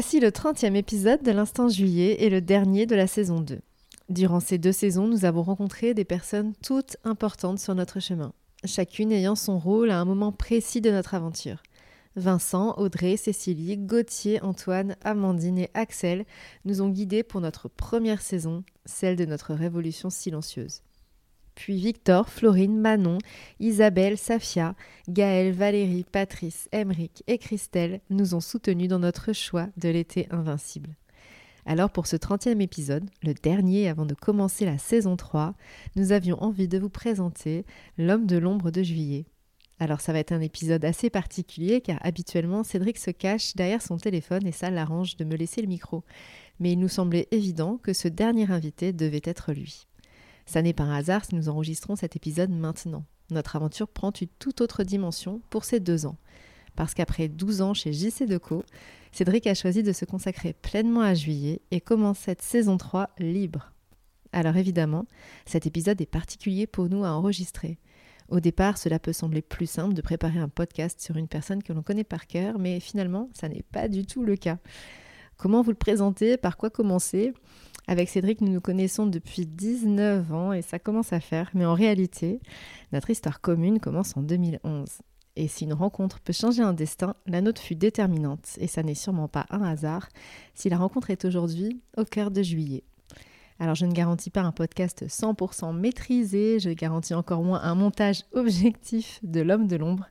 Voici le 30e épisode de l'Instant Juillet et le dernier de la saison 2. Durant ces deux saisons, nous avons rencontré des personnes toutes importantes sur notre chemin, chacune ayant son rôle à un moment précis de notre aventure. Vincent, Audrey, Cécilie, Gauthier, Antoine, Amandine et Axel nous ont guidés pour notre première saison, celle de notre révolution silencieuse. Puis Victor, Florine, Manon, Isabelle, Safia, Gaëlle, Valérie, Patrice, Emeric et Christelle nous ont soutenus dans notre choix de l'été invincible. Alors pour ce 30e épisode, le dernier avant de commencer la saison 3, nous avions envie de vous présenter L'homme de l'ombre de juillet. Alors ça va être un épisode assez particulier car habituellement Cédric se cache derrière son téléphone et ça l'arrange de me laisser le micro. Mais il nous semblait évident que ce dernier invité devait être lui. Ça n'est pas un hasard si nous enregistrons cet épisode maintenant. Notre aventure prend une toute autre dimension pour ces deux ans. Parce qu'après 12 ans chez JC Deco, Cédric a choisi de se consacrer pleinement à juillet et commence cette saison 3 libre. Alors évidemment, cet épisode est particulier pour nous à enregistrer. Au départ, cela peut sembler plus simple de préparer un podcast sur une personne que l'on connaît par cœur, mais finalement, ça n'est pas du tout le cas. Comment vous le présenter Par quoi commencer avec Cédric, nous nous connaissons depuis 19 ans et ça commence à faire, mais en réalité, notre histoire commune commence en 2011. Et si une rencontre peut changer un destin, la nôtre fut déterminante, et ça n'est sûrement pas un hasard si la rencontre est aujourd'hui au cœur de juillet. Alors je ne garantis pas un podcast 100% maîtrisé, je garantis encore moins un montage objectif de l'homme de l'ombre,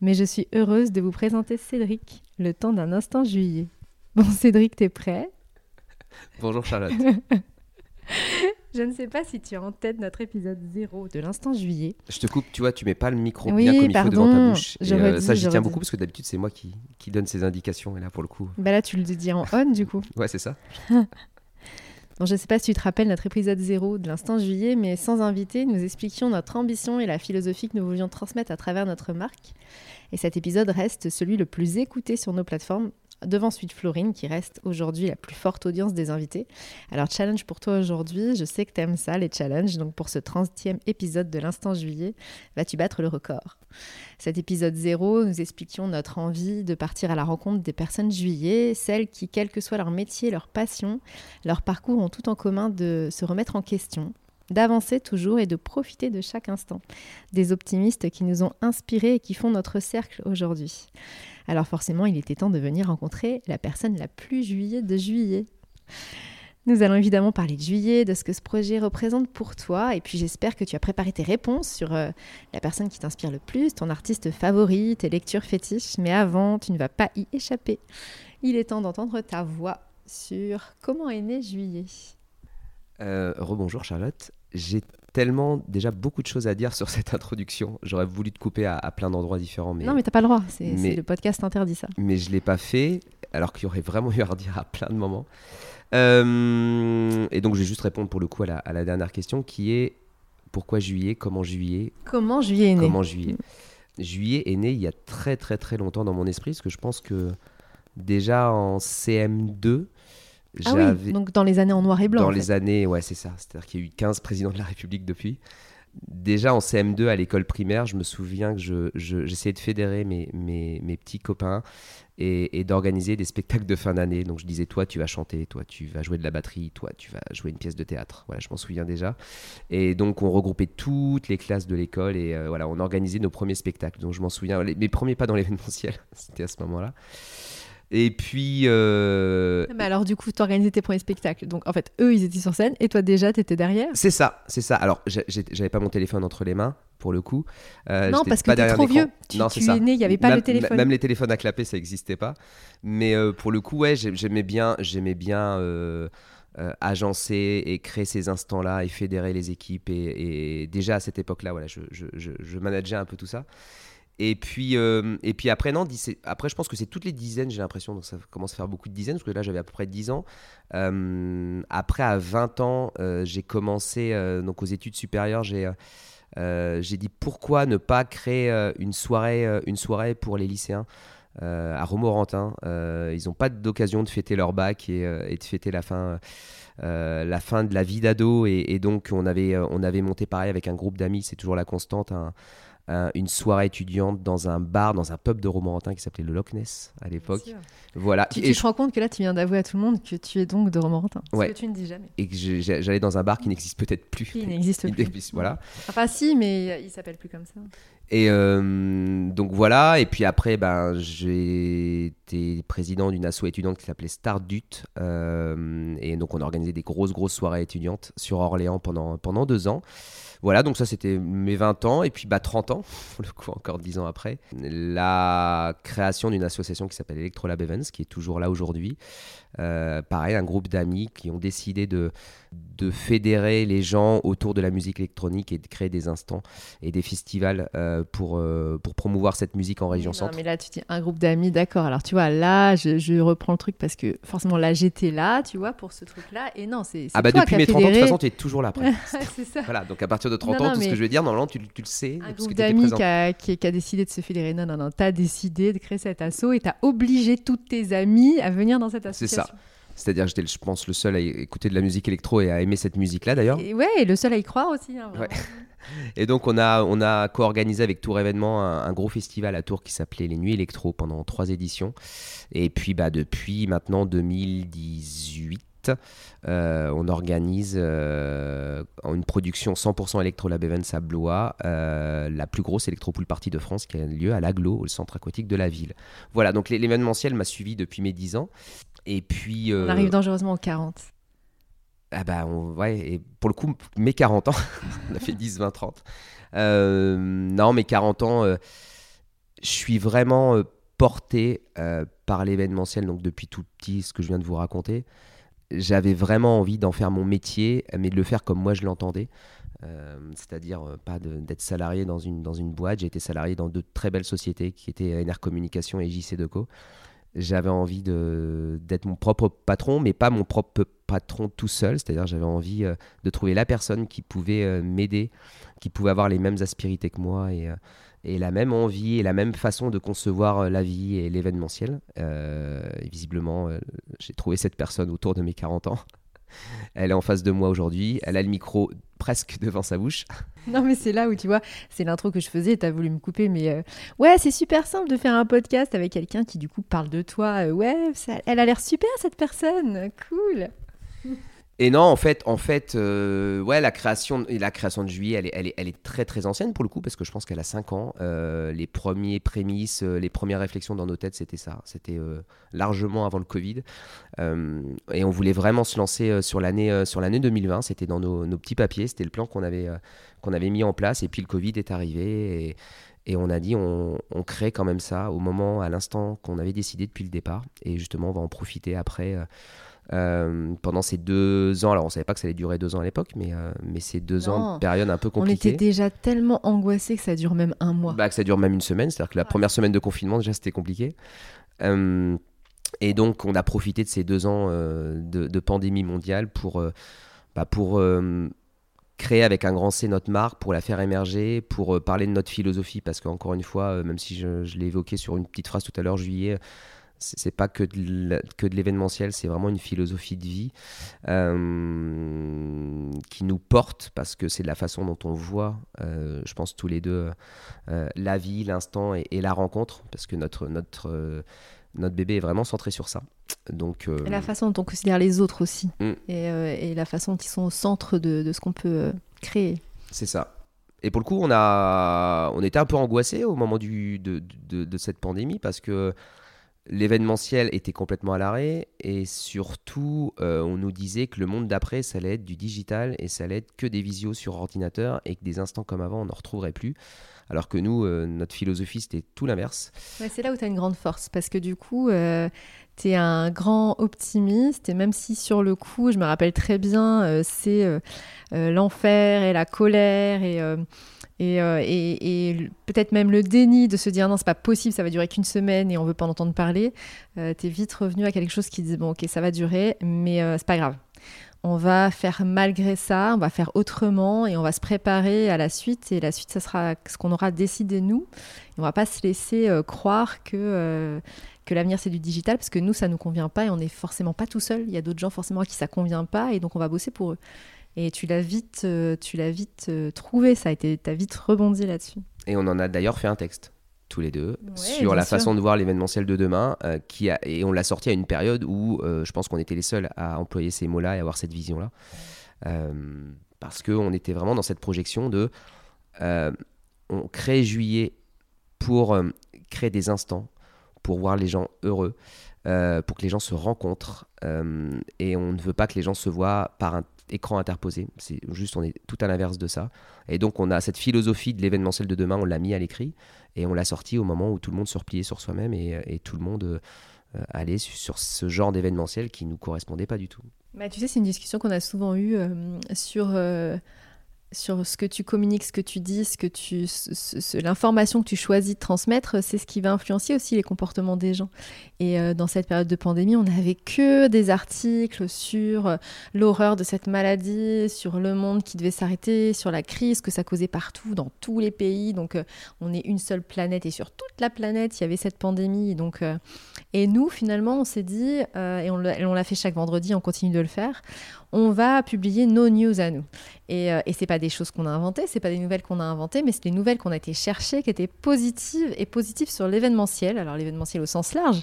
mais je suis heureuse de vous présenter Cédric, le temps d'un instant juillet. Bon Cédric, t'es prêt? Bonjour Charlotte. Je ne sais pas si tu as en tête notre épisode 0 de l'instant juillet. Je te coupe, tu vois, tu mets pas le micro Oui, bien comme il faut pardon, devant ta bouche. Et, j'aurais euh, ça, j'y tiens beaucoup parce que d'habitude, c'est moi qui, qui donne ces indications. Et là, pour le coup, Bah là, tu le dis en on du coup. ouais, c'est ça. Bon, je ne sais pas si tu te rappelles notre épisode 0 de l'instant juillet, mais sans invité, nous expliquions notre ambition et la philosophie que nous voulions transmettre à travers notre marque. Et cet épisode reste celui le plus écouté sur nos plateformes, devant Suite Florine, qui reste aujourd'hui la plus forte audience des invités. Alors, challenge pour toi aujourd'hui, je sais que tu aimes ça, les challenges, donc pour ce 30e épisode de l'instant juillet, vas-tu battre le record? Cet épisode 0, nous expliquions notre envie de partir à la rencontre des personnes juillet, celles qui, quel que soit leur métier, leur passion, leur parcours, ont tout en commun de se remettre en question, d'avancer toujours et de profiter de chaque instant. Des optimistes qui nous ont inspirés et qui font notre cercle aujourd'hui. Alors forcément, il était temps de venir rencontrer la personne la plus juillet de juillet. Nous allons évidemment parler de juillet, de ce que ce projet représente pour toi, et puis j'espère que tu as préparé tes réponses sur euh, la personne qui t'inspire le plus, ton artiste favori, tes lectures fétiches, mais avant, tu ne vas pas y échapper. Il est temps d'entendre ta voix sur comment est né juillet. Euh, Rebonjour Charlotte. J'ai tellement déjà beaucoup de choses à dire sur cette introduction. J'aurais voulu te couper à, à plein d'endroits différents, mais, Non, mais t'as pas le droit, c'est mais- le podcast interdit ça. mais je l'ai pas fait, alors qu'il y aurait vraiment eu à redire à plein de moments. Euh, et donc, je vais juste répondre pour le coup à la, à la dernière question qui est pourquoi juillet Comment juillet? Comment juillet est né? Comment juillet? Juillet est né il y a très très très longtemps dans mon esprit, parce que je pense que déjà en CM2, Ah oui, donc dans les années en noir et blanc. dans en les années, ouais c'est ça, c'est-à-dire qu'il y a eu 15 présidents de la République depuis. Déjà en CM2 à l'école primaire, je me souviens que je- je- j'essayais de fédérer mes, mes, mes petits copains et, et d'organiser des spectacles de fin d'année. Donc je disais, toi tu vas chanter, toi tu vas jouer de la batterie, toi tu vas jouer une pièce de théâtre. Voilà, je m'en souviens déjà. Et donc on regroupait toutes les classes de l'école et euh, voilà, on organisait nos premiers spectacles. Donc je m'en souviens, les- mes premiers pas dans l'événementiel, c'était à ce moment-là. Et puis... euh, Mais alors du coup, tu organisais tes premiers spectacles. Donc en fait, eux, ils étaient sur scène et toi déjà, t'étais derrière. C'est ça, c'est ça. Alors, j'avais pas mon téléphone entre les mains, pour le coup. Euh, non, parce que pas t'es derrière trop vieux. Tu, non, tu c'est ça. es né, il n'y avait pas même, le téléphone. Même les téléphones à clapper, ça n'existait pas. Mais euh, pour le coup, ouais, j'ai- j'aimais bien, j'aimais bien euh, agencer et créer ces instants-là et fédérer les équipes. Et, déjà à cette époque-là, voilà, je, je, je, manageais un peu tout ça. Et puis, et puis après, non, après, je pense que c'est toutes les dizaines, j'ai l'impression, donc ça commence à faire beaucoup de dizaines, parce que là, j'avais à peu près 10 ans. après, à 20 ans, j'ai commencé, donc aux études supérieures, j'ai euh, dit pourquoi ne pas créer euh, une, soirée, euh, une soirée pour les lycéens à Romorantin. ils n'ont pas d'occasion de fêter leur bac et, de fêter la fin. la fin de la vie d'ado et, donc on avait, on avait monté pareil avec un groupe d'amis, c'est toujours la constante, une soirée étudiante dans un bar, dans un pub de Romorantin qui s'appelait le Loch Ness à l'époque. Voilà. Tu, et te rends compte que là, tu viens d'avouer à tout le monde que tu es donc de Romorantin. Ouais. Ce que tu ne dis jamais. Et que j'allais dans un bar qui n'existe peut-être plus. Qui n'existe plus. Voilà. Enfin, si, mais il s'appelle plus comme ça. Et euh, donc voilà, et puis après, ben, j'ai été président d'une asso étudiante qui s'appelait Stardut. Euh, et donc on a organisé des grosses, grosses soirées étudiantes sur Orléans pendant, pendant deux ans. Voilà, donc ça c'était mes 20 ans, et puis bah, 30 ans, le coup encore 10 ans après, la création d'une association qui s'appelle Electrolab Events, qui est toujours là aujourd'hui. Euh, pareil, un groupe d'amis qui ont décidé de, de fédérer les gens autour de la musique électronique et de créer des instants et des festivals euh, pour, euh, pour promouvoir cette musique en région centre. mais là, tu dis un groupe d'amis, d'accord. Alors, tu vois, là, je, reprends le truc parce que forcément, là, j'étais là, tu vois, pour ce truc-là. Et non, c'est. Ah, bah, depuis mes 30 ans, de toute façon, tu es toujours là après. c'est ça. Voilà, donc à partir de 30 ans, tout ce que je vais dire, normalement, tu, tu le sais. Un groupe d'amis qui a, qui, a, décidé de se fédérer. Non, non, non, tu as décidé de créer cet asso et tu as obligé tous tes amis à venir dans cette association. C'est ça. C'est-à-dire, j'étais, je pense, le seul à écouter de la musique électro et à aimer cette musique-là, d'ailleurs. Et ouais, et le seul à y croire aussi. Hein, et donc, on a, on a co-organisé avec Tour Événement un, gros festival à Tours qui s'appelait les Nuits Électro pendant trois éditions. Et puis, bah, depuis maintenant 2018, euh, on organise euh, une production 100% Electro Lab Events à Blois, euh, la plus grosse électropool party de France qui a lieu à l'Aglo, au centre aquatique de la ville. Voilà, donc l'événementiel m'a suivi depuis mes 10 ans. Et puis. On arrive dangereusement aux 40. Ah bah, ouais, et pour le coup, mes 40 ans, on a fait 10, 20, 30. non, mes 40 ans, je suis vraiment porté par l'événementiel, donc depuis tout petit, ce que je viens de vous raconter j'avais vraiment envie d'en faire mon métier, mais de le faire comme moi je l'entendais. Euh, c'est-à-dire euh, pas d'être salarié dans une, dans une boîte. J'ai été salarié dans deux très belles sociétés qui étaient NR Communication et JC Deco. J'avais envie d'être mon propre patron, mais pas mon propre patron tout seul. C'est-à-dire j'avais envie euh, de trouver la personne qui pouvait m'aider, qui pouvait avoir les mêmes aspérités que moi et, et la même envie et la même façon de concevoir euh, la vie et l'événementiel. Euh, visiblement, euh, j'ai trouvé cette personne autour de mes 40 ans. Elle est en face de moi aujourd'hui. Elle a le micro presque devant sa bouche. Non, mais c'est là où tu vois, c'est l'intro que je faisais. Tu as voulu me couper, mais ouais, c'est super simple de faire un podcast avec quelqu'un qui, du coup, parle de toi. ouais, elle a l'air super cette personne. Cool. Et non, en fait, en fait euh, ouais, la création, la création de Juillet, elle est, elle, est, elle est très très ancienne pour le coup, parce que je pense qu'elle a 5 ans. Euh, les premiers prémices, euh, les premières réflexions dans nos têtes, c'était ça. C'était largement avant le Covid. et on voulait vraiment se lancer sur l'année sur l'année 2020. C'était dans nos, petits papiers, c'était le plan qu'on avait, avait mis en place. Et puis le Covid est arrivé. Et, et on a dit, on, on, crée quand même ça au moment, à l'instant qu'on avait décidé depuis le départ. Et justement, on va en profiter après euh, pendant ces deux ans, alors on savait pas que ça allait durer deux ans à l'époque, mais, euh, mais ces deux ans de période un peu compliquée. On était déjà tellement angoissés que ça dure même un mois. Bah, que ça dure même une semaine, c'est-à-dire que la première semaine de confinement, déjà, c'était compliqué. Euh, et donc, on a profité de ces deux ans de, de, pandémie mondiale pour, bah, pour créer avec un grand C notre marque, pour la faire émerger, pour parler de notre philosophie, parce qu'encore une fois, même si je, je l'ai évoqué sur une petite phrase tout à l'heure, juillet, c'est pas que de, que de l'événementiel, c'est vraiment une philosophie de vie euh, qui nous porte parce que c'est la façon dont on voit, euh, je pense tous les deux, euh, la vie, l'instant et, la rencontre, parce que notre, notre, notre bébé est vraiment centré sur ça. Donc, et la façon dont on considère les autres aussi, mm. et, et, la façon dont ils sont au centre de, de ce qu'on peut créer. C'est ça. Et pour le coup, on, a, on était un peu angoissé au moment du, de, de, de cette pandémie parce que l'événementiel était complètement à l'arrêt et surtout euh, on nous disait que le monde d'après ça allait être du digital et ça allait être que des visios sur ordinateur et que des instants comme avant on n'en retrouverait plus. Alors que nous euh, notre philosophie c'était tout l'inverse. C'est là où tu as une grande force parce que du coup euh, tu es un grand optimiste et même si sur le coup, je me rappelle très bien, euh, c'est euh, euh, l'enfer et la colère et, et, et, peut-être même le déni de se dire non, c'est pas possible, ça va durer qu'une semaine et on veut pas en entendre parler, tu es vite revenu à quelque chose qui dit bon, ok, ça va durer, mais c'est pas grave on va faire malgré ça, on va faire autrement et on va se préparer à la suite. Et la suite, ça sera ce qu'on aura décidé nous. Et on va pas se laisser croire que, que l'avenir c'est du digital parce que nous, ça nous convient pas et on n'est forcément pas tout seul. Il y a d'autres gens forcément à qui ça convient pas et donc on va bosser pour eux. Et tu l'as vite, euh, tu l'as vite trouvé, ça a été, as vite rebondi là-dessus. Et on en a d'ailleurs fait un texte tous les deux sur la façon de voir l'événementiel de demain euh, qui a, et on l'a sorti à une période où euh, je pense qu'on était les seuls à employer ces mots-là et avoir cette vision-là euh, parce qu'on était vraiment dans cette projection de on crée juillet pour créer des instants pour voir les gens heureux pour que les gens se rencontrent et on ne veut pas que les gens se voient par un écran interposé. C'est juste, on est tout à l'inverse de ça. Et donc, on a cette philosophie de l'événementiel de demain, on l'a mis à l'écrit et on l'a sorti au moment où tout le monde se repliait sur soi-même et, tout le monde euh, allait sur ce genre d'événementiel qui nous correspondait pas du tout. Bah, tu sais, c'est une discussion qu'on a souvent eue euh, sur euh, sur ce que tu communiques, ce que tu dis, ce que tu, l'information que tu choisis de transmettre, c'est ce qui va influencer aussi les comportements des gens. Et euh, dans cette période de pandémie, on n'avait que des articles sur euh, l'horreur de cette maladie, sur le monde qui devait s'arrêter, sur la crise que ça causait partout, dans tous les pays. Donc, euh, on est une seule planète et sur toute la planète, il y avait cette pandémie. Donc, et nous, finalement, on s'est dit, et on l'a fait chaque vendredi, on continue de le faire on va publier nos news à nous. Et, euh, et c'est pas des choses qu'on a inventées, c'est pas des nouvelles qu'on a inventées, mais c'est des nouvelles qu'on a été chercher, qui étaient positives et positives sur l'événementiel. Alors l'événementiel au sens large,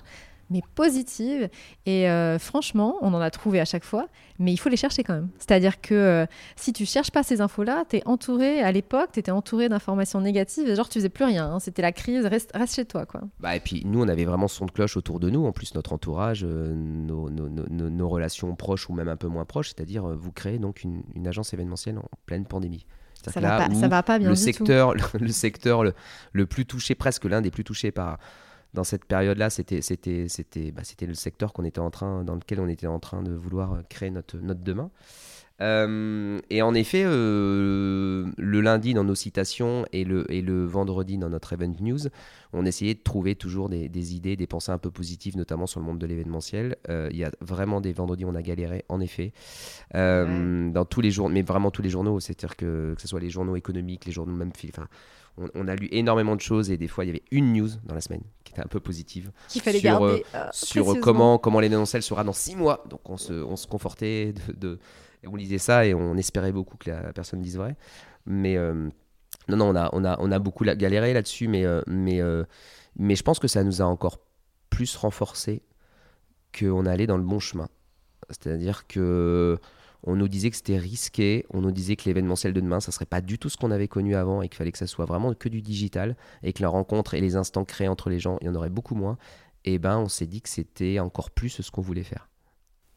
mais positive. Et euh, franchement, on en a trouvé à chaque fois, mais il faut les chercher quand même. C'est-à-dire que euh, si tu cherches pas ces infos-là, tu es entouré, à l'époque, tu étais entouré d'informations négatives, genre tu faisais plus rien, hein. c'était la crise, reste, reste, chez toi. quoi. Bah, et puis nous, on avait vraiment son de cloche autour de nous, en plus notre entourage, euh, nos, nos, nos, nos, relations proches ou même un peu moins proches, c'est-à-dire vous créez donc une, une, agence événementielle en pleine pandémie. Ça va, pas, ça va pas bien le du secteur, tout. Le, le secteur le, le plus touché, presque l'un des plus touchés par dans cette période-là, c'était c'était c'était bah, c'était le secteur qu'on était en train dans lequel on était en train de vouloir créer notre notre demain. Euh, et en effet, euh, le lundi dans nos citations et le, et le vendredi dans notre Event News, on essayait de trouver toujours des, des idées, des pensées un peu positives, notamment sur le monde de l'événementiel. Euh, il y a vraiment des vendredis où on a galéré, en effet, dans tous les journaux, mais vraiment tous les journaux, c'est-à-dire que, que ce soit les journaux économiques, les journaux même, enfin, on, a lu énormément de choses et des fois il y avait une news dans la semaine qui était un peu positive qu'il fallait sur, garder euh, sur comment comment l'événementiel sera dans six mois. Donc on se, on se confortait de, on lisait ça et on espérait beaucoup que la personne dise vrai. Mais euh, non non on a on a on a beaucoup galéré là-dessus, mais euh, mais mais je pense que ça nous a encore plus renforcé qu'on allait dans le bon chemin. C'est-à-dire que on nous disait que c'était risqué, on nous disait que l'événementiel de demain, ça serait pas du tout ce qu'on avait connu avant et qu'il fallait que ça soit vraiment que du digital et que la rencontre et les instants créés entre les gens, il y en aurait beaucoup moins. Et ben, on s'est dit que c'était encore plus ce qu'on voulait faire.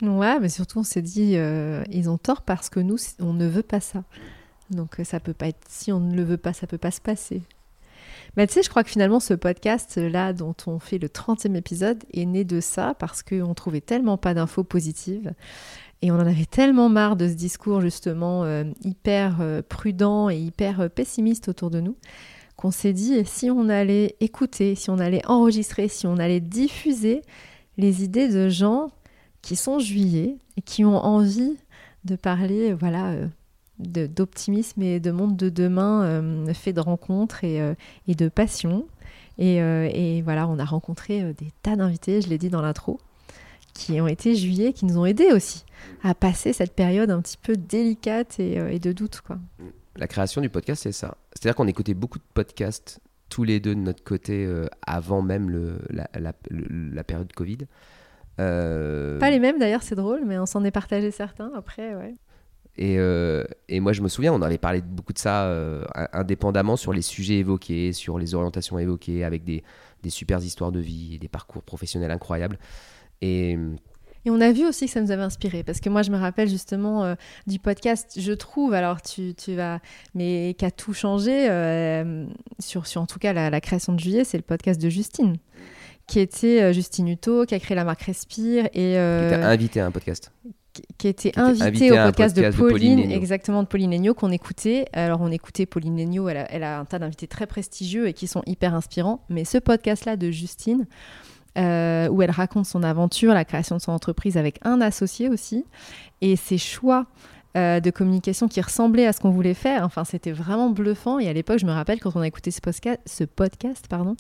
Ouais, mais surtout on s'est dit euh, ils ont tort parce que nous on ne veut pas ça. Donc euh, ça peut pas être si on ne le veut pas, ça peut pas se passer. Mais tu sais, je crois que finalement ce podcast là dont on fait le 30e épisode est né de ça parce qu'on trouvait tellement pas d'infos positives et on en avait tellement marre de ce discours justement euh, hyper euh, prudent et hyper euh, pessimiste autour de nous qu'on s'est dit si on allait écouter, si on allait enregistrer, si on allait diffuser les idées de gens qui sont juillés et qui ont envie de parler voilà d'optimisme et de monde de demain fait de rencontres et, de passion. Et, voilà, on a rencontré des tas d'invités, je l'ai dit dans l'intro qui ont été juillet, qui nous ont aidés aussi à passer cette période un petit peu délicate et, euh, de doute. Quoi. La création du podcast, c'est ça. C'est-à-dire qu'on écoutait beaucoup de podcasts tous les deux de notre côté euh, avant même le, la, la, période Covid. Euh, Pas les mêmes d'ailleurs, c'est drôle, mais on s'en est partagé certains après, ouais. Et, et, moi, je me souviens, on avait parlé beaucoup de ça indépendamment sur les sujets évoqués, sur les orientations évoquées, avec des, des super histoires de vie et des parcours professionnels incroyables. Et, on a vu aussi que ça nous avait inspiré, parce que moi je me rappelle justement euh, du podcast, je trouve, alors tu, tu vas, mais qui a tout changé, euh, sur, sur en tout cas la, création de juillet, c'est le podcast de Justine, qui était Justine Hutto, qui a créé la marque Respire. Et, qui était invité à un podcast qui, était invité, au podcast, de, Pauline, exactement de Pauline Agneau, qu'on écoutait. Alors on écoutait Pauline elle a, elle a un tas d'invités très prestigieux et qui sont hyper inspirants. Mais ce podcast-là de Justine, euh, où elle raconte son aventure, la création de son entreprise avec un associé aussi, et ses choix euh, de communication qui ressemblaient à ce qu'on voulait faire. Enfin, c'était vraiment bluffant. Et à l'époque, je me rappelle quand on a écouté ce podcast, ce podcast pardon,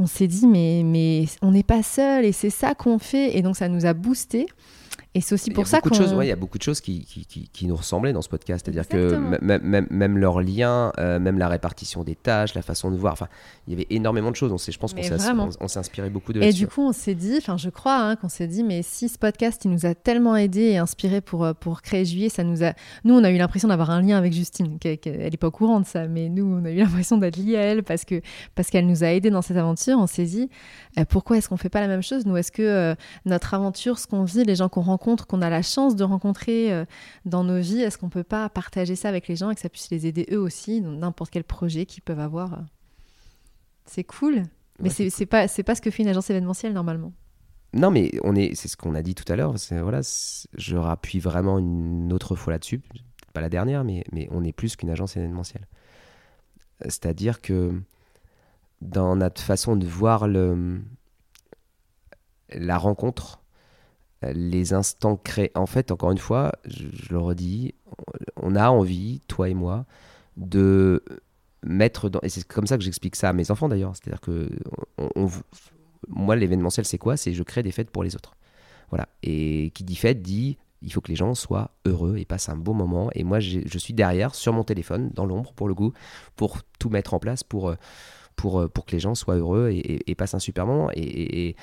on s'est dit mais mais on n'est pas seul et c'est ça qu'on fait. Et donc ça nous a boosté. Et c'est aussi pour ça qu'on... Il y a beaucoup de choses qui, qui, qui, nous ressemblaient dans ce podcast. C'est-à-dire que même, même leurs liens, euh, même la répartition des tâches, la façon de voir, enfin, il y avait énormément de choses. On je pense qu'on s'est inspiré beaucoup de Et du coup, on s'est dit, enfin, je crois hein, qu'on s'est dit, mais si ce podcast, il nous a tellement aidé et inspiré pour, euh, pour créer Juillet, ça nous a... Nous, on a eu l'impression d'avoir un lien avec Justine. Elle n'est pas au courant de ça, mais nous, on a eu l'impression d'être liés à elle parce que parce qu'elle nous a aidés dans cette aventure. On s'est dit, euh, pourquoi est-ce qu'on fait pas la même chose? Nous, est-ce que notre aventure, ce qu'on vit, les gens qu'on rencontre, qu'on a la chance de rencontrer euh, dans nos vies, est-ce qu'on peut pas partager ça avec les gens et que ça puisse les aider eux aussi dans n'importe quel projet qu'ils peuvent avoir? C'est cool, mais c'est c'est pas c'est pas ce que fait une agence événementielle normalement. Non, mais on est, c'est ce qu'on a dit tout à l'heure. Voilà, je rappuie vraiment une autre fois là-dessus, pas la dernière, mais, mais on est plus qu'une agence événementielle. C'est-à-dire que dans notre façon de voir le, la rencontre, les instants créés. En fait, encore une fois, je, le redis, on a envie, toi et moi, de mettre dans. Et c'est comme ça que j'explique ça à mes enfants d'ailleurs. C'est-à-dire que moi, l'événementiel, c'est quoi? C'est je crée des fêtes pour les autres. Voilà. Et qui dit fête dit il faut que les gens soient heureux et passent un beau moment. Et moi, je suis derrière, sur mon téléphone, dans l'ombre, pour le coup, pour tout mettre en place, pour, pour, pour que les gens soient heureux et, passent un super moment. et,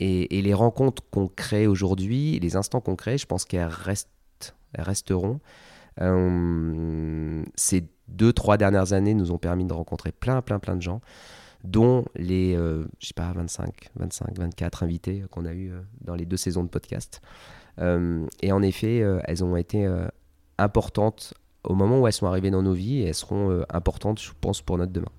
les rencontres qu'on crée aujourd'hui, les instants qu'on crée, je pense qu'elles restent, resteront. Euh, ces deux, trois dernières années nous ont permis de rencontrer plein, plein, plein de gens, dont les, euh, je sais pas, 25, 25, 24 invités qu'on a eu euh, dans les deux saisons de podcast. et en effet, elles ont été importantes au moment où elles sont arrivées dans nos vies et elles seront importantes, je pense, pour notre demain.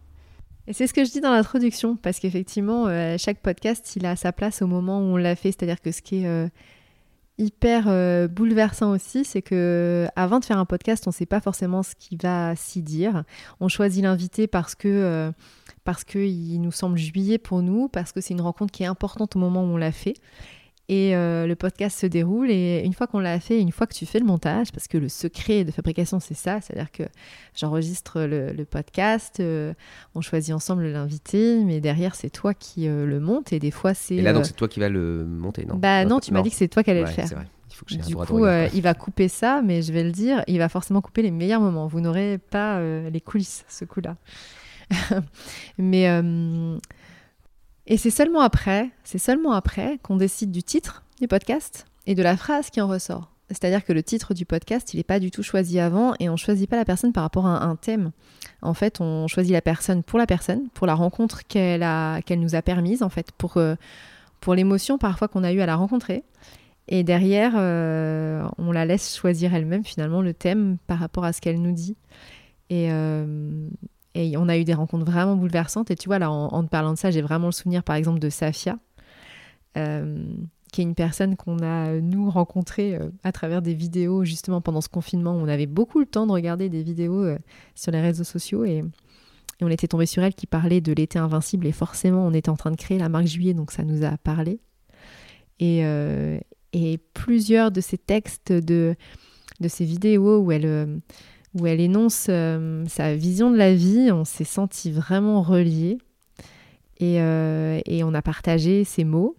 C'est ce que je dis dans l'introduction, parce qu'effectivement, euh, chaque podcast, il a sa place au moment où on l'a fait. C'est-à-dire que ce qui est euh, hyper euh, bouleversant aussi, c'est que avant de faire un podcast, on ne sait pas forcément ce qui va s'y dire. On choisit l'invité parce que parce qu'il nous semble juillet pour nous, parce que c'est une rencontre qui est importante au moment où on l'a fait. Et euh, le podcast se déroule et une fois qu'on l'a fait, une fois que tu fais le montage, parce que le secret de fabrication c'est ça, c'est-à-dire que j'enregistre le, podcast, euh, on choisit ensemble l'invité, mais derrière c'est toi qui euh, le monte et des fois c'est... Et là donc c'est toi qui vas le monter, non? Bah non, tu m'as dit que c'est toi qui allais le faire. C'est vrai. Il faut que du coup, il va couper ça, mais je vais le dire, il va forcément couper les meilleurs moments. Vous n'aurez pas les coulisses ce coup-là. mais et c'est seulement après, c'est seulement après qu'on décide du titre du podcast et de la phrase qui en ressort. C'est-à-dire que le titre du podcast, il n'est pas du tout choisi avant et on ne choisit pas la personne par rapport à un thème. En fait, on choisit la personne pour la personne, pour la rencontre qu'elle qu'elle nous a permise, en fait, pour, euh, pour l'émotion parfois qu'on a eu à la rencontrer. Et derrière, euh, on la laisse choisir elle-même finalement le thème par rapport à ce qu'elle nous dit. Et, euh, et on a eu des rencontres vraiment bouleversantes. Et tu vois, là, en, te parlant de ça, j'ai vraiment le souvenir, par exemple, de Safia, euh, qui est une personne qu'on a, nous, rencontrée euh, à travers des vidéos, justement, pendant ce confinement. On avait beaucoup le temps de regarder des vidéos euh, sur les réseaux sociaux. Et, on était tombé sur elle qui parlait de l'été invincible. Et forcément, on était en train de créer la marque Juillet, donc ça nous a parlé. Et, et plusieurs de ces textes, de, de ces vidéos où elle où elle énonce euh, sa vision de la vie. On s'est senti vraiment reliés euh, et, on a partagé ses mots.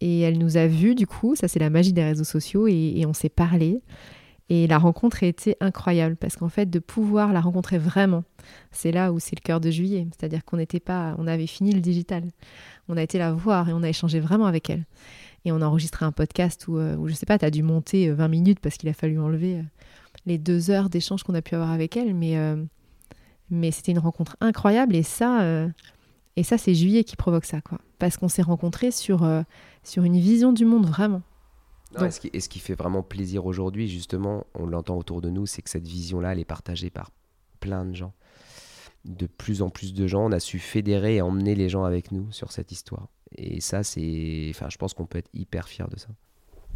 Et elle nous a vus du coup, ça c'est la magie des réseaux sociaux, et, on s'est parlé. Et la rencontre a été incroyable parce qu'en fait, de pouvoir la rencontrer vraiment, c'est là où c'est le cœur de juillet. C'est-à-dire qu'on n'était pas, on avait fini le digital. On a été la voir et on a échangé vraiment avec elle. Et on a enregistré un podcast où, euh, où je sais pas, tu as dû monter 20 minutes parce qu'il a fallu enlever les deux heures d'échange qu'on a pu avoir avec elle, mais, euh, mais c'était une rencontre incroyable et ça, euh, et ça c'est Juillet qui provoque ça, quoi. Parce qu'on s'est rencontrés sur, euh, sur une vision du monde vraiment. et, ce qui, et, ce qui, fait vraiment plaisir aujourd'hui, justement, on l'entend autour de nous, c'est que cette vision-là, elle est partagée par plein de gens. de plus en plus de gens, on a su fédérer et emmener les gens avec nous sur cette histoire. Et ça, c'est, enfin, je pense qu'on peut être hyper fier de ça.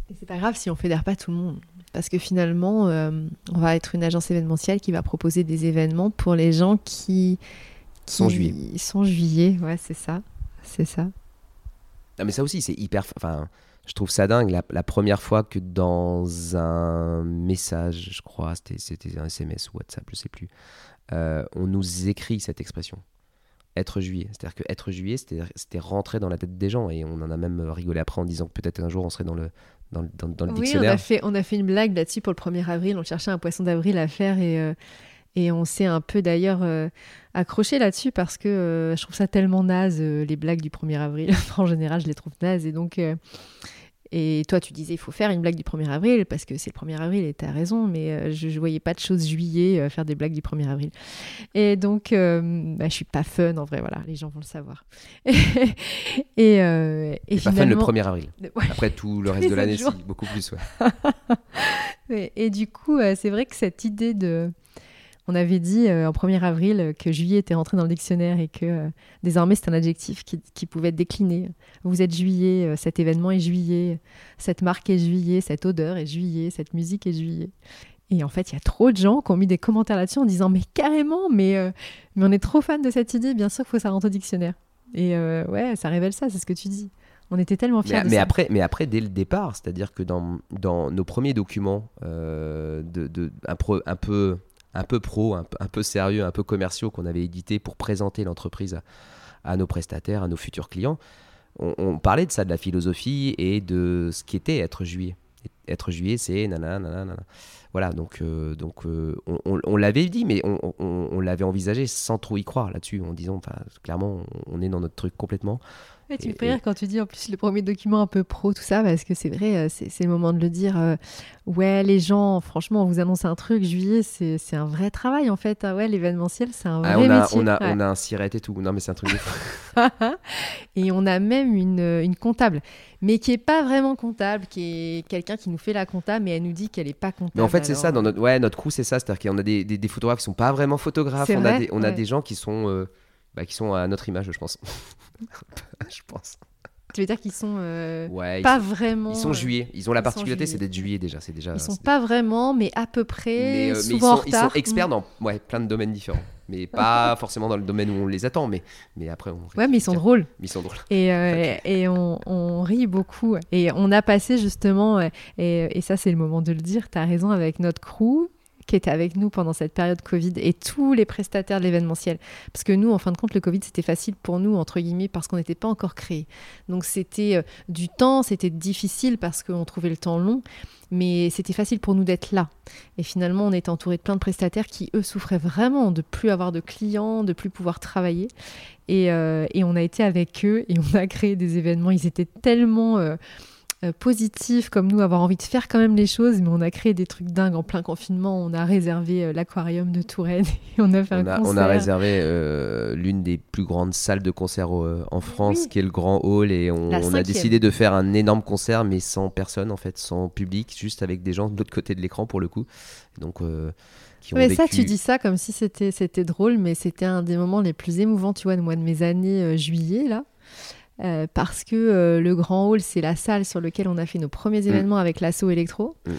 Et c'est pas grave si on fédère pas tout le monde, parce que finalement, euh, on va être une agence événementielle qui va proposer des événements pour les gens qui, qui Sont juillet. sont juillet, ouais, c'est ça, c'est ça. Ah, mais ça aussi, c'est hyper. Enfin, je trouve ça dingue. La, la première fois que dans un message, je crois, c'était, un SMS ou WhatsApp, je sais plus, euh, on nous écrit cette expression. Être juillet. C'est-à-dire que être juillet, c'était, c'était rentrer dans la tête des gens. Et on en a même rigolé après en disant que peut-être un jour on serait dans le, dans, le- dans- dans le Oui, on a, fait, on a fait une blague là-dessus pour le 1er avril. On cherchait un poisson d'avril à faire et, euh, et on s'est un peu d'ailleurs euh, accroché là-dessus parce que euh, je trouve ça tellement naze, les blagues du 1er avril. en général, je les trouve nazes. Et donc, et toi, tu disais il faut faire une blague du 1er avril parce que c'est le 1er avril et tu as raison, mais euh, je ne voyais pas de choses juillet euh, faire des blagues du 1er avril. Et donc, euh, bah, je suis pas fun en vrai, voilà, les gens vont le savoir. et, euh, et pas fun le finalement- 1er avril. Ouais. Après tout le reste de l'année, si, beaucoup plus. Ouais. Et, et du coup, euh, c'est vrai que cette idée de... On avait dit euh, en 1er avril que juillet était rentré dans le dictionnaire et que euh, désormais c'est un adjectif qui, qui pouvait être décliné. Vous êtes juillet, euh, cet événement est juillet, cette marque est juillet, cette odeur est juillet, cette musique est juillet. Et en fait, il y a trop de gens qui ont mis des commentaires là-dessus en disant mais carrément, mais, mais on est trop fan de cette idée, bien sûr qu'il faut que ça rentre au dictionnaire. Et ouais, ça révèle ça, c'est ce que tu dis. On était tellement fiers Mais, de mais ça. après, mais après, dès le départ, c'est-à-dire que dans, dans nos premiers documents, de, de- un, pro- un peu, un peu pro, un, peu- sérieux, un peu commerciaux qu'on avait édité pour présenter l'entreprise à, nos prestataires, à nos futurs clients, on, parlait de ça, de la philosophie et de ce qu'était être juillet. Être juillet, c'est nanana, nanana. Voilà, donc, euh, donc euh, on, on- l'avait dit, mais on, l'avait envisagé sans trop y croire là-dessus, en disant, clairement, on est dans notre truc complètement. Ouais, tu me Et- fais rire quand tu dis en plus le premier document un peu pro, tout ça, parce que c'est vrai, euh, c'est le moment de le dire. euh, ouais, les gens, franchement, on vous annonce un truc, juillet, c'est un vrai travail en fait. Ah ouais, l'événementiel, c'est un vrai Ah, on, a, métier. on, a, ouais. on a un sirette et tout. Non, mais c'est un truc de fou. Et on a même une, une comptable, mais qui est pas vraiment comptable, qui est quelqu'un qui nous fait la compta, mais elle nous dit qu'elle est pas comptable. Mais en fait, c'est ça, dans notre, ouais, notre crew, c'est ça. C'est-à-dire qu'on a des, des, des photographes qui sont pas vraiment photographes. On, a des, on a des gens qui sont, euh, bah, qui sont à notre image, je pense. je pense. Tu veux dire qu'ils sont euh, Ouais, ils pas sont- vraiment. Ils sont juillet. Ils ont la ils particularité, c'est d'être juillet déjà. C'est déjà. Ils sont pas vraiment, mais à peu près, mais, euh, mais souvent ils, en sont, ils sont experts dans ouais, plein de domaines différents. Mais pas forcément dans le domaine où on les attend. Mais, mais après, on Ouais, mais ils sont drôles. Mais ils sont drôles. Et, euh, et on, on rit beaucoup. Et on a passé justement, euh, et, et ça c'est le moment de le dire, tu as raison, avec notre crew qui était avec nous pendant cette période Covid et tous les prestataires de l'événementiel. Parce que nous, en fin de compte, le Covid, c'était facile pour nous, entre guillemets, parce qu'on n'était pas encore créé. Donc c'était euh, du temps, c'était difficile parce qu'on trouvait le temps long, mais c'était facile pour nous d'être là. Et finalement, on était entouré de plein de prestataires qui, eux, souffraient vraiment de plus avoir de clients, de plus pouvoir travailler. Et, euh, et on a été avec eux et on a créé des événements. Ils étaient tellement euh, positifs comme nous, avoir envie de faire quand même les choses, mais on a créé des trucs dingues en plein confinement. On a réservé euh, l'aquarium de Touraine et on a fait On un a, concert. on a réservé euh, l'une des plus grandes salles de concert euh, en France, Oui. qui est le Grand Hall, et on, a décidé de faire un énorme concert, mais sans personne en fait, sans public, juste avec des gens de l'autre côté de l'écran pour le coup. Donc, euh, qui ont Ouais, ça, tu dis ça comme si c'était c'était drôle, mais c'était un des moments les plus émouvants, tu vois, de moi de mes années euh, juillet là. Euh, parce que euh, le Grand Hall, c'est la salle sur laquelle on a fait nos premiers événements avec l'assaut électro. Mm.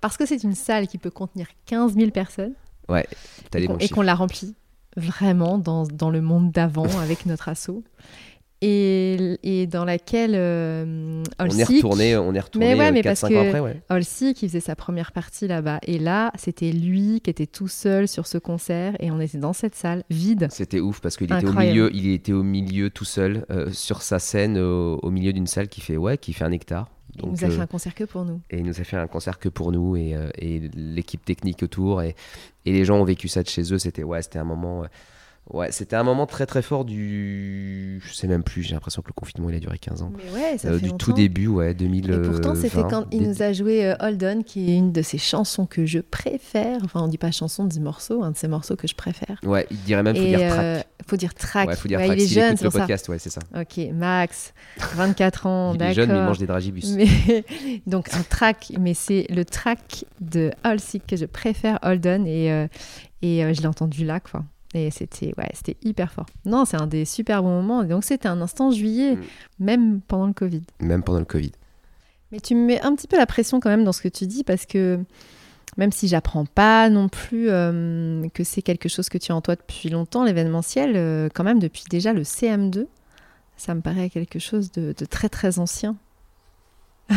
Parce que c'est une salle qui peut contenir 15 000 personnes Ouais, t'as et les qu'on l'a rempli vraiment dans, dans le monde d'avant avec notre assaut. Et, et dans laquelle euh, On est retourné, on est retourné Mais ouais, mais 4-5 parce ans que- après, ouais. Olsi qui faisait sa première partie là-bas. Et là, c'était lui qui était tout seul sur ce concert et on était dans cette salle vide. C'était ouf parce qu'il était au milieu, il était au milieu tout seul euh, sur sa scène au, au milieu d'une salle qui fait ouais, qui fait un hectare. Il nous a euh, fait un concert que pour nous. Et il nous a fait un concert que pour nous et, euh, et l'équipe technique autour. Et, et les gens ont vécu ça de chez eux. C'était ouais, c'était un moment. Euh, ouais, c'était un moment très très fort du. Je sais même plus, j'ai l'impression que le confinement il a duré 15 ans. Mais ouais, ça Euh, fait du longtemps. tout début, ouais, 2000. Et pourtant, c'était euh, quand il nous a joué euh, Hold On, qui est une de ses chansons que je préfère. Enfin, on dit pas chanson, on dit morceau, un de ses morceaux que je préfère. Ouais, il dirait même, faut Et, dire euh, track. faut dire track. Ouais, faut dire Ouais, track. il est S'il jeune, écoute c'est le ça. podcast, ouais, c'est ça. Ok, Max, 24 ans, il d'accord. est jeune, mais il mange des dragibus. Mais- donc un track, mais c'est le track de Halsey que je préfère, Hold On, et, euh, et euh, je l'ai entendu là, quoi. Et c'était ouais, c'était hyper fort. Non, c'est un des super bons moments. Donc c'était un instant juillet, Mm. même pendant le Covid. Même pendant le Covid. Mais tu me mets un petit peu la pression quand même dans ce que tu dis parce que même si j'apprends pas non plus euh, que c'est quelque chose que tu as en toi depuis longtemps, l'événementiel, euh, quand même depuis déjà le CM2, ça me paraît quelque chose de, de très très ancien.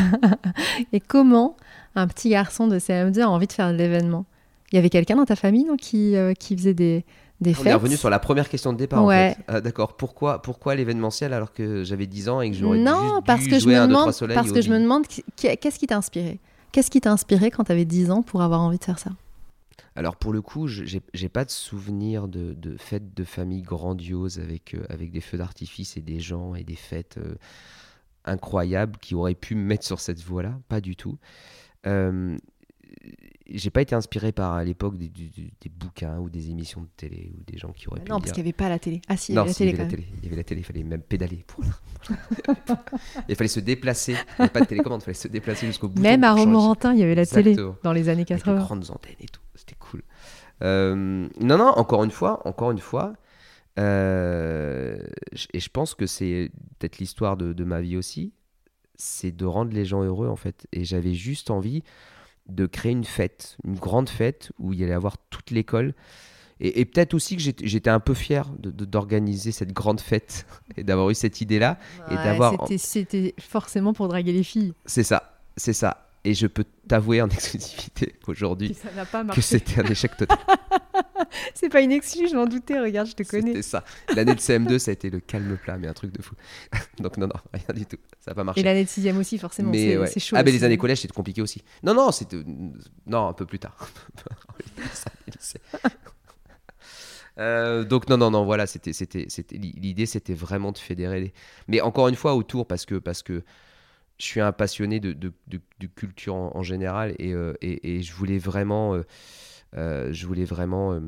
Et comment un petit garçon de CM2 a envie de faire de l'événement? Il y avait quelqu'un dans ta famille non, qui, euh, qui faisait des, des On est revenu sur la première question de départ. Ouais. En fait. Ah, D'accord. Pourquoi, pourquoi l'événementiel alors que j'avais 10 ans et que j'aurais Non, juste parce dû que je jouer me un, deux, trois demande, soleils parce que je me demande qu'est-ce qui t'a inspiré? Qu'est-ce qui t'a inspiré quand tu avais 10 ans pour avoir envie de faire ça? Alors pour le coup, je- j'ai j'ai pas de souvenir de, de fêtes de famille grandioses avec, euh, avec des feux d'artifice et des gens et des fêtes euh, incroyables qui auraient pu me mettre sur cette voie-là. Pas du tout. Euh, j'ai pas été inspiré par à l'époque des, des- des- des bouquins ou des émissions de télé ou des gens qui auraient pu Non, parce dire- qu'il n'y avait pas la télé. Ah si, il y non, avait la si, il y télé avait quand la même. télé. Il y avait la télé, il fallait même pédaler pour. il fallait se déplacer. Il n'y avait pas de télécommande, il fallait se déplacer jusqu'au bout. Même à Romorantin, il y avait la télé dans les années Avec les 80. grandes antennes et tout, c'était cool. Euh, non, non, encore une fois, encore une fois, euh, et je pense que c'est peut-être l'histoire de, de ma vie aussi, c'est de rendre les gens heureux en fait. Et j'avais juste envie de créer une fête, une grande fête où il y allait avoir toute l'école. Et, et peut-être aussi que j'étais un peu fier de- de- d'organiser cette grande fête et d'avoir eu cette idée-là. et d'avoir- c'était- forcément pour draguer les filles. C'est ça, c'est ça. Et je peux t'avouer en exclusivité aujourd'hui que c'était un échec total. C'est pas une excuse, je m'en doutais. Regarde, je te connais. C'était ça. L'année de CM2, ça a été le calme plat, mais un truc de fou. Donc non, non, rien du tout. Ça n'a pas marché. Et l'année de sixième aussi, forcément. c'est ouais. chaud. ah, mais les aussi. années collège, c'était compliqué aussi. Non, non, c'était. Non, un peu plus tard. Euh, donc non non non voilà c'était c'était l'idée c'était vraiment de fédérer les... mais encore une fois autour parce que parce que je suis un passionné de, de, de- de culture en, en général et, euh, et, et je voulais vraiment euh, je voulais vraiment euh,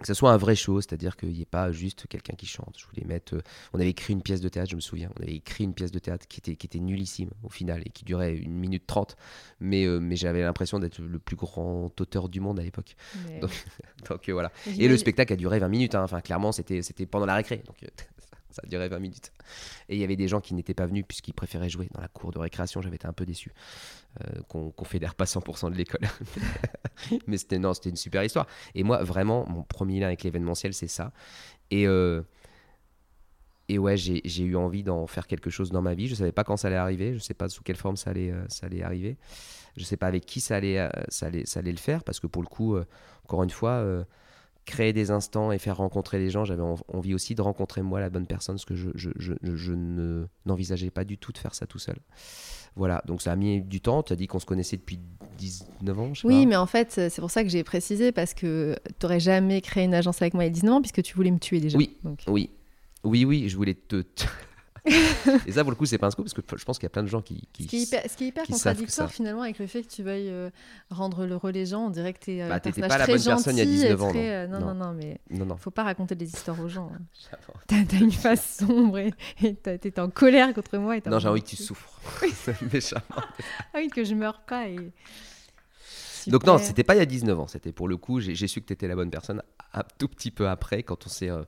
que ce soit un vrai show, c'est-à-dire qu'il n'y ait pas juste quelqu'un qui chante. Je voulais mettre. euh, on avait écrit une pièce de théâtre, je me souviens. On avait écrit une pièce de théâtre qui était, qui était nullissime au final et qui durait une minute trente. Mais, euh, mais j'avais l'impression d'être le plus grand auteur du monde à l'époque. Donc, Donc euh, voilà. Et le spectacle a duré 20 minutes. hein. Enfin, clairement, c'était pendant la récré. Donc euh, ça a duré 20 minutes. Et il y avait des gens qui n'étaient pas venus puisqu'ils préféraient jouer dans la cour de récréation. J'avais été un peu déçu euh, qu'on qu'on fédère pas 100% de l'école. Mais c'était non, c'était une super histoire. Et moi, vraiment, mon premier lien avec l'événementiel, c'est ça. Et euh, et ouais, j'ai eu envie d'en faire quelque chose dans ma vie. Je savais pas quand ça allait arriver. Je sais pas sous quelle forme ça allait, euh, ça allait arriver. Je sais pas avec qui ça allait, ça allait, ça allait le faire parce que pour le coup, encore une fois, créer des instants et faire rencontrer les gens, j'avais en- envie aussi de rencontrer moi la bonne personne parce que je, je, je, je- je ne n'envisageais pas du tout de faire ça tout seul. Voilà, donc ça a mis du temps. Tu as dit qu'on se connaissait depuis 19 ans, je sais Oui, pas. mais en fait, c'est pour ça que j'ai précisé, parce que tu n'aurais jamais créé une agence avec moi il y a 19 ans, puisque tu voulais me tuer déjà. Oui. Donc, Oui, oui, oui, je voulais te. te- et ça, pour le coup, c'est pas un scoop parce que je pense qu'il y a plein de gens qui. qui- Ce qui est hyper, qui est hyper qui savent que contradictoire ça- finalement avec le fait que tu veuilles euh, rendre heureux les gens, on dirait que tu es Bah, pas la bonne personne il y a gentil, 19 ans, très, euh, non, Non. non, non, mais Non, non. faut pas raconter des histoires aux gens. hein. T'as une face sombre et t'es en colère contre moi. Et Non, j'ai envie que tu souffres. Méchamment. Ah oui, que je meurs pas. Et... Donc non, c'était pas il y a 19 ans. C'était pour le coup, j'ai j'ai su que tu étais la bonne personne un tout petit peu après, quand on s'est euh,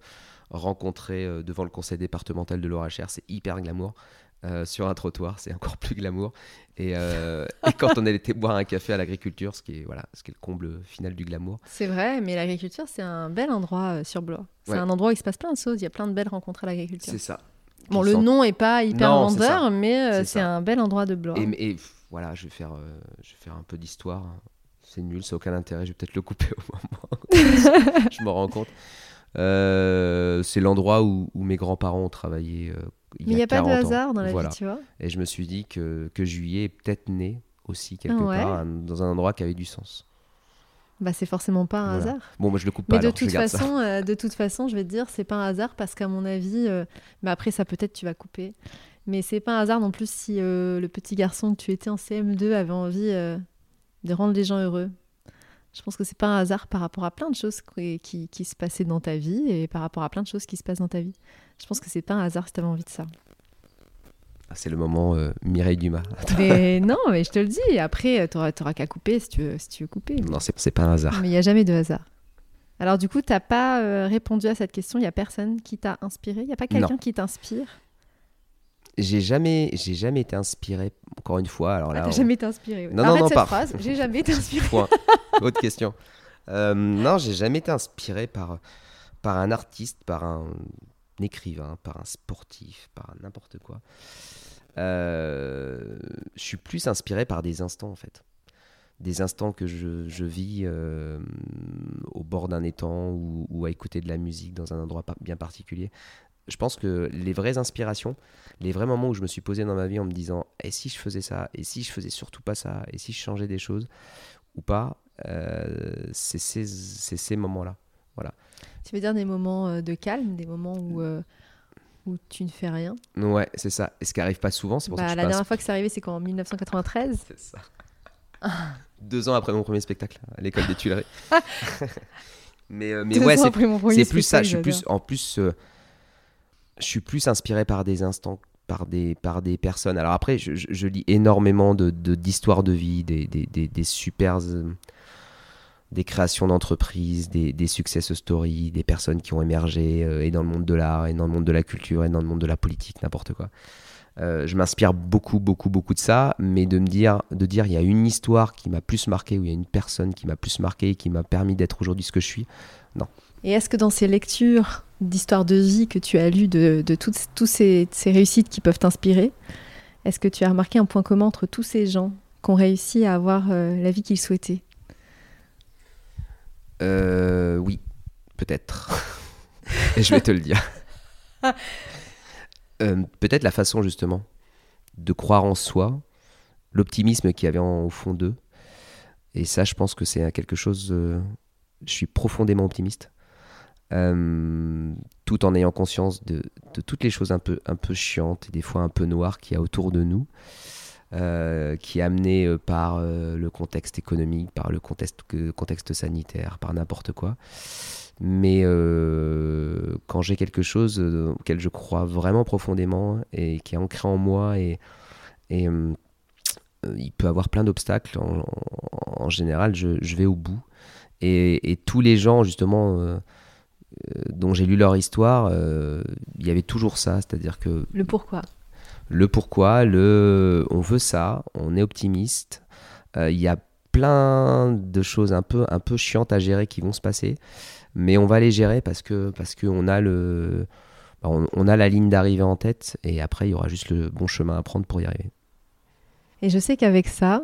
rencontrés euh, devant le conseil départemental de l'ORHR. C'est hyper glamour. Euh, sur un trottoir, c'est encore plus glamour. Et, euh, et quand on allait boire un café à l'agriculture, ce qui est voilà, ce qui est le comble final du glamour. C'est vrai, mais l'agriculture, c'est un bel endroit euh, sur Blois. C'est Ouais. un endroit où il se passe plein de choses. Il y a plein de belles rencontres à l'agriculture. C'est ça. Bon, le sent- nom est pas hyper Non, vendeur, mais C'est un bel endroit de Blois. Et, voilà, je vais faire, je vais faire un peu d'histoire. C'est nul, ça n'a aucun intérêt. Je vais peut-être le couper au moment. je me rends compte. Euh, c'est l'endroit où, où mes grands-parents ont travaillé. euh, il mais il n'y a pas de 40 ans. hasard dans la Voilà. vie, tu vois. Et je me suis dit que, que juillet est peut-être né aussi quelque Ouais. part un- dans un endroit qui avait du sens. Bah, c'est forcément pas un Voilà. hasard. Bon, moi je le coupe pas. Mais de alors, toute, façon, euh, de toute façon, je vais te dire, c'est pas un hasard parce qu'à mon avis, euh, mais après ça peut-être tu vas couper, mais c'est pas un hasard non plus si euh, le petit garçon que tu étais en CM2 avait envie de rendre les gens heureux. Je pense que c'est pas un hasard par rapport à plein de choses qui, qui, qui se passaient dans ta vie et par rapport à plein de choses qui se passent dans ta vie. Je pense que c'est pas un hasard si tu avais envie de ça. Ah, c'est le moment euh, Mireille Dumas. mais non, mais je te le dis, après tu auras qu'à couper si tu veux, si tu veux couper. non, c'est pas un hasard. Mais il n'y a jamais de hasard. Alors du coup, tu n'as pas euh, répondu à cette question. Il y a personne qui t'a inspiré? Il y a pas quelqu'un qui t'inspire? J'ai jamais, j'ai jamais été inspiré. Encore une fois, alors là. Ah, t'as jamais été inspiré. Non, Arrête non, non, cette phrase. J'ai jamais été inspiré. Point. Autre question. Euh, non, j'ai jamais été inspiré par par un artiste, par un écrivain, par un sportif, par n'importe quoi. Euh, je suis plus inspiré par des instants en fait. Des instants que je, je vis euh, au bord d'un étang ou, ou à écouter de la musique dans un endroit bien particulier. Je pense que les vraies inspirations, les vrais moments où je me suis posé dans ma vie en me disant et si je faisais ça, et si je faisais surtout pas ça, et si je changeais des choses ou pas, euh, c'est ces, moments-là. Tu veux dire des moments euh, de calme, des moments où, euh, où tu ne fais rien? Ouais, c'est ça. Et ce qui arrive pas souvent, c'est pour Bah, ça que La je passe dernière fois que c'est arrivé, c'est quand en 1993. C'est ça. Deux ans après mon premier spectacle à l'école des Tuileries. mais euh, mais Deux ouais, c'est après mon premier c'est plus ça. Je suis plus en plus je suis plus inspiré par des instants, par des par des personnes. Alors après, je, je- lis énormément de de- d'histoires de, vie, des des, des, des euh, des créations d'entreprises, des, des success stories, des personnes qui ont émergé euh, et dans le monde de l'art, et dans le monde de la culture, et dans le monde de la politique, n'importe quoi. Euh, je m'inspire beaucoup, beaucoup, beaucoup de ça, mais de me dire, de dire, il y a une histoire qui m'a plus marqué, ou il y a une personne qui m'a plus marqué, qui m'a permis d'être aujourd'hui ce que je suis. Et est-ce que dans ces lectures d'histoire de vie que tu as lues de, de toutes tous ces, ces réussites qui peuvent t'inspirer, est-ce que tu as remarqué un point commun entre tous ces gens qui ont réussi à avoir euh, la vie qu'ils souhaitaient? Euh, oui, peut-être. et je vais te le dire. Euh, peut-être la façon justement de croire en soi, l'optimisme qu'il y avait en- au fond d'eux. Et ça, je pense que c'est quelque chose. je suis profondément optimiste. Euh, tout en ayant conscience de, toutes les choses un peu, un peu chiantes et des fois un peu noires qu'il y a autour de nous, euh, qui est amené euh, par le contexte économique, par le contexte, contexte sanitaire, par n'importe quoi. Mais quand j'ai quelque chose auquel je crois vraiment profondément et qui est ancré en moi et, et il peut avoir plein d'obstacles, en, général, je, vais au bout. Et, tous les gens, justement, dont j'ai lu leur histoire, euh, il y avait toujours ça, c'est-à-dire que Le pourquoi le pourquoi, le on veut ça, on est optimiste. Euh, Il y a plein de choses un peu, un peu chiantes à gérer qui vont se passer, mais on va les gérer parce que parce qu'on a le bah, on, on a la ligne d'arrivée en tête et après il y aura juste le bon chemin à prendre pour y arriver. Et je sais qu'avec ça,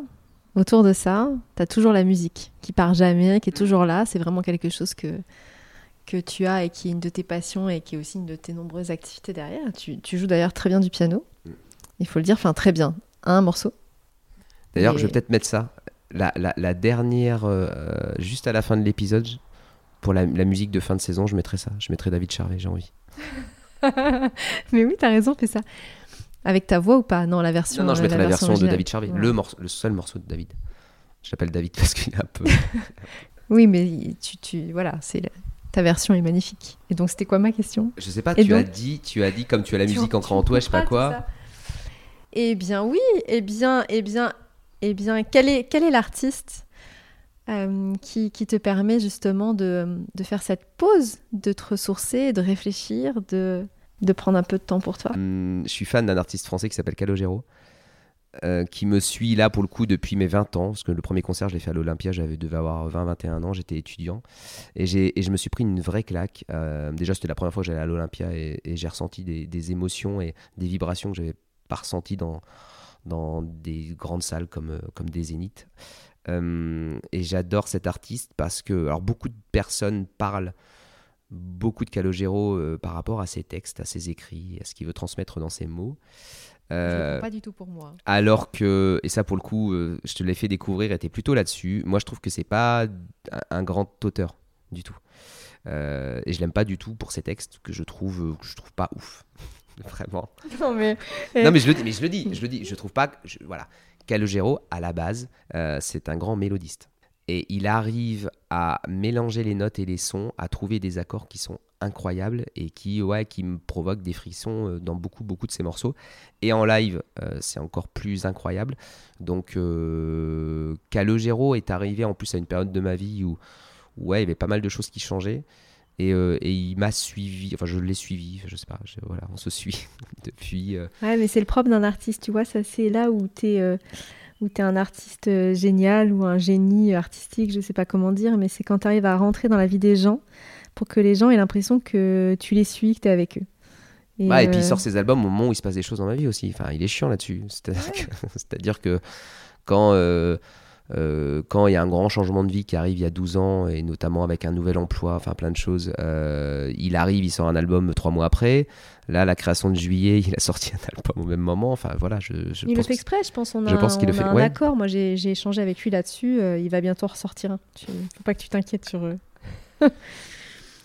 autour de ça, tu as toujours la musique qui part jamais, qui est toujours là. C'est vraiment quelque chose que, que tu as et qui est une de tes passions et qui est aussi une de tes nombreuses activités derrière. Tu, tu joues d'ailleurs très bien du piano. Il faut le dire, enfin très bien. Un morceau. D'ailleurs, Et- je vais peut-être mettre ça la, la- la dernière euh, juste à la fin de l'épisode pour la, la musique de fin de saison, je mettrai ça. Je mettrai David Charvet, j'ai envie. Mais oui, t'as raison, fais ça. Avec ta voix ou pas? Non, la version. Non, non, je euh, mettrai la, version de. David Charvet, Ouais. le, morceau, le seul morceau de David. Je l'appelle David parce qu'il est un peu. Oui, mais tu, tu voilà, c'est ta version est magnifique. Et donc c'était quoi ma question? Je sais pas, Et tu as dit, tu as dit comme tu as la Tu- musique ancrée en toi, je sais pas quoi. Eh bien oui, eh bien, eh bien, eh bien, quel est, quel est l'artiste euh, qui, qui te permet justement de, de faire cette pause, de te ressourcer, de réfléchir, de, de prendre un peu de temps pour toi? Hum, je suis fan d'un artiste français qui s'appelle Calogero, euh, qui me suit là pour le coup depuis mes 20 ans, parce que le premier concert je l'ai fait à l'Olympia, j'avais devais avoir 20-21 ans, j'étais étudiant, et, et je me suis pris une vraie claque. Euh, déjà c'était la première fois que j'allais à l'Olympia et, j'ai ressenti des, des émotions et des vibrations que j'avais pas ressenties dans, dans des grandes salles comme, euh, comme des Zéniths. Et j'adore cet artiste parce que alors beaucoup de personnes parlent beaucoup de Calogero par rapport à ses textes, à ses écrits, à ce qu'il veut transmettre dans ses mots. Euh, pas du tout pour moi. alors que, et ça pour le coup, euh, je te l'ai fait découvrir, était plutôt là-dessus. Moi, je trouve que c'est pas un, grand auteur du tout. Euh, et je l'aime pas du tout pour ses textes que je trouve, que je trouve pas ouf. Vraiment. Non mais, Non, mais je le dis, mais je le dis, je le dis. Je trouve pas. que- je- voilà. Calogero, à la base, c'est un grand mélodiste. Et il arrive à mélanger les notes et les sons, à trouver des accords qui sont incroyables et qui, ouais, qui me provoquent des frissons euh, dans beaucoup, beaucoup de ses morceaux. Et en live, euh, c'est encore plus incroyable. Donc, euh, Calogero est arrivé en plus à une période de ma vie où, ouais, il y avait pas mal de choses qui changeaient. Et, euh, et il m'a suivi, enfin je l'ai suivi, je sais pas, je- voilà, on se suit depuis. euh, Ouais, mais c'est le propre d'un artiste, tu vois, ça c'est là où t'es euh, où t'es un artiste euh, génial ou un génie artistique, je sais pas comment dire, mais c'est quand t'arrives à rentrer dans la vie des gens pour que les gens aient l'impression que tu les suis, que t'es avec eux. Et, Ouais, et puis il euh, sort ses albums au moment où il se passe des choses dans ma vie aussi. Enfin, il est chiant là-dessus. C'est-à-dire que, c'est-à-dire que quand euh, euh, quand il y a un grand changement de vie qui arrive il y a 12 ans, et notamment avec un nouvel emploi, enfin plein de choses, euh, il arrive, il sort un album trois mois après. Là, la création de juillet, il a sorti un album au même moment. Enfin voilà, je, je il le pense fait que- exprès, je pense. On a, je pense qu'il le fait- un ouais. accord. Moi, j'ai échangé avec lui là-dessus. il va bientôt ressortir. un. Tu... Faut pas que tu t'inquiètes sur eux.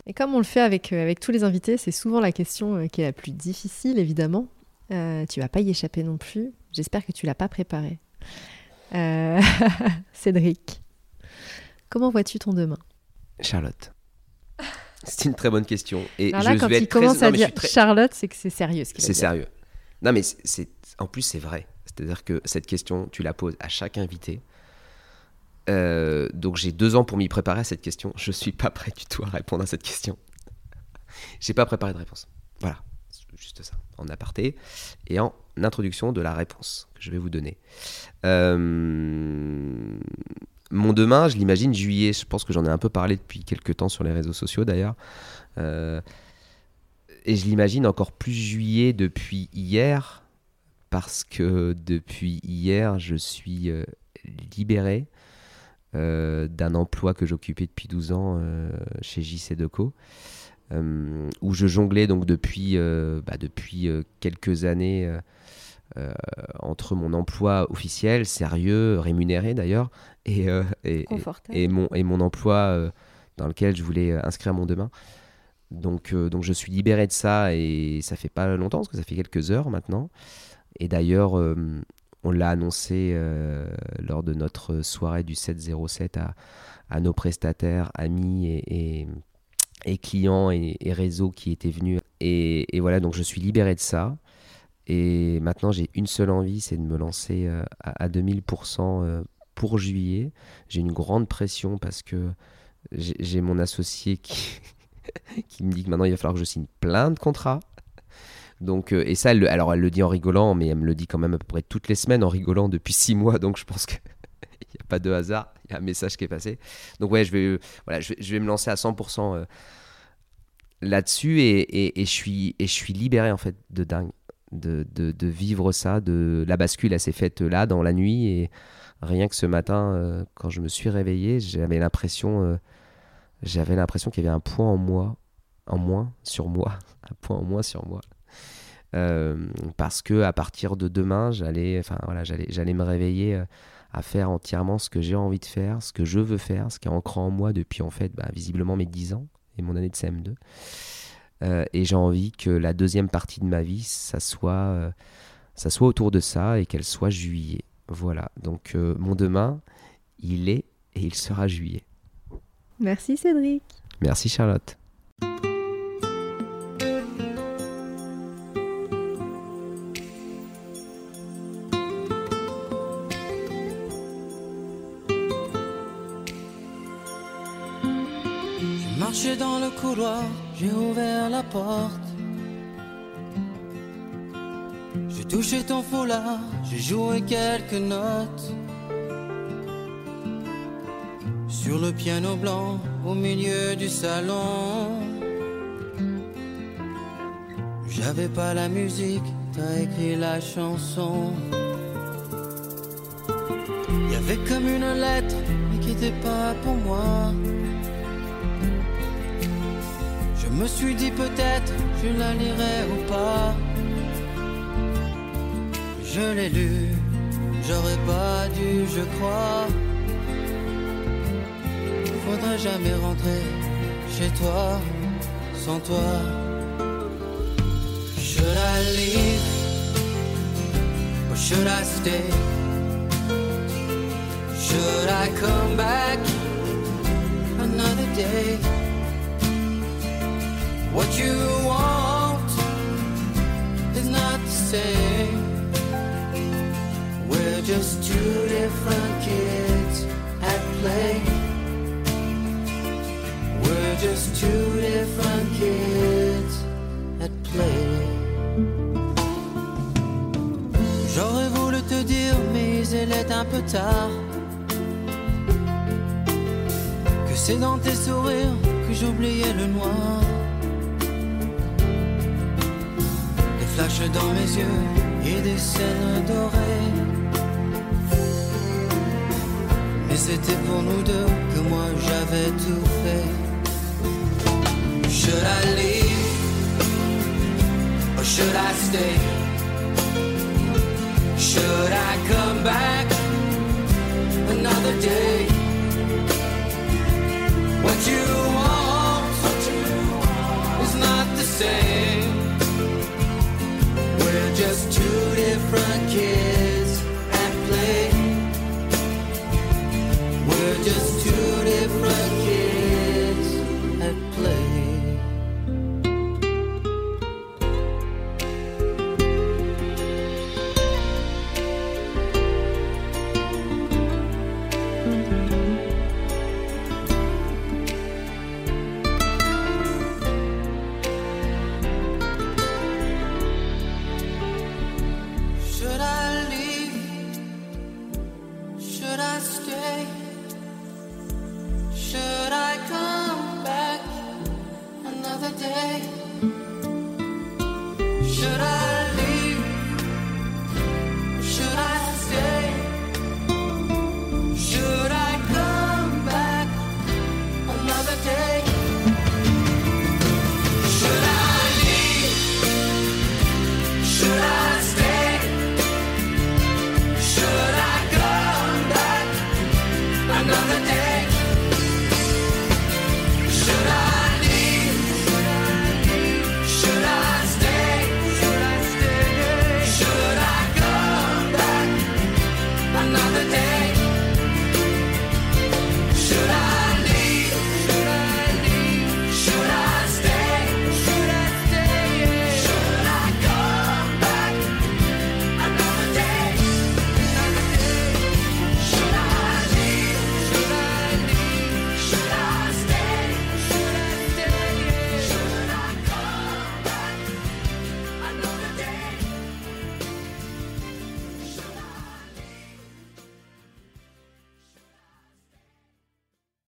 Et comme on le fait avec, euh, avec tous les invités, c'est souvent la question euh, qui est la plus difficile, évidemment. Euh, tu vas pas y échapper non plus. J'espère que tu l'as pas préparé. Euh, Cédric, comment vois-tu ton demain? Charlotte. C'est une très bonne question. Et Alors là, je quand vais il être très- commence à dire très- Charlotte, c'est que c'est sérieux ce qu'il va C'est sérieux. Non, mais c'est en plus c'est vrai. C'est-à-dire que cette question, tu la poses à chaque invité. Euh, donc j'ai deux ans pour m'y préparer à cette question. Je suis pas prêt du tout à répondre à cette question. J'ai pas préparé de réponse. Voilà, juste ça. En aparté et en introduction de la réponse que je vais vous donner. Euh, mon demain, je l'imagine juillet. Je pense que j'en ai un peu parlé depuis quelques temps sur les réseaux sociaux d'ailleurs. Euh, et je l'imagine encore plus juillet depuis hier, parce que depuis hier, je suis libéré euh, d'un emploi que j'occupais depuis 12 ans euh, chez JC Deco, euh, où je jonglais donc depuis, bah, depuis quelques années entre mon emploi officiel, sérieux, rémunéré d'ailleurs, et, et- et- Confortable. et mon, et mon emploi dans lequel je voulais inscrire mon demain. Donc, euh, donc je suis libéré de ça et ça fait pas longtemps, parce que ça fait quelques heures maintenant. Et d'ailleurs, euh, on l'a annoncé euh, lors de notre soirée du 707 à, nos prestataires, amis et, clients et, réseaux qui étaient venus. Et, voilà, donc je suis libéré de ça. Et maintenant, j'ai une seule envie, c'est de me lancer euh, à, à 2000% euh, pour juillet. J'ai une grande pression parce que j'ai j'ai mon associé qui, qui me dit que maintenant il va falloir que je signe plein de contrats. Donc, euh, et ça, elle, le- alors elle le dit en rigolant, mais elle me le dit quand même à peu près toutes les semaines en rigolant depuis six mois. Donc je pense qu'il n'y a pas de hasard, il y a un message qui est passé. Donc ouais, je vais, euh, voilà, je vais, me lancer à 100% euh, là-dessus et, je suis, et je suis libéré en fait de dingue de, de, vivre ça. De, la bascule, elle s'est faite là, dans la nuit. Et rien que ce matin, euh, quand je me suis réveillé, j'avais l'impression, euh, j'avais l'impression qu'il y avait un point en moi, en moins sur moi, un point en moins sur moi. Euh, parce que à partir de demain, j'allais, enfin voilà, j'allais, j'allais me réveiller euh, à faire entièrement ce que j'ai envie de faire, ce que je veux faire, ce qui est ancré en moi depuis en fait, bah, visiblement mes 10 ans et mon année de CM2. Euh, et j'ai envie que la deuxième partie de ma vie, ça soit, euh, ça soit autour de ça et qu'elle soit juillet. Voilà. Donc euh, mon demain, il est et il sera juillet. Merci Cédric. Merci Charlotte. Marché dans le couloir, j'ai ouvert la porte. J'ai touché ton foulard, j'ai joué quelques notes. Sur le piano blanc, au milieu du salon. J'avais pas la musique, t'as écrit la chanson. Y avait comme une lettre, mais qui était pas pour moi. Me suis dit peut-être je la lirai ou pas. Je l'ai lu, j'aurais pas dû, je crois. Faudrait jamais rentrer chez toi sans toi. Should I leave or should I stay? Should I come back another day? What you want is not the same. We're just two different kids at play. We're just two different kids at play. J'aurais voulu te dire, mais il est un peu tard. Que c'est dans tes sourires que j'oubliais le noir. Flashs dans mes yeux et des scènes dorées. Mais c'était pour nous deux que moi j'avais tout fait. Should I leave or should I stay? Should I come back another day? What you different kids at play. We're just two different kids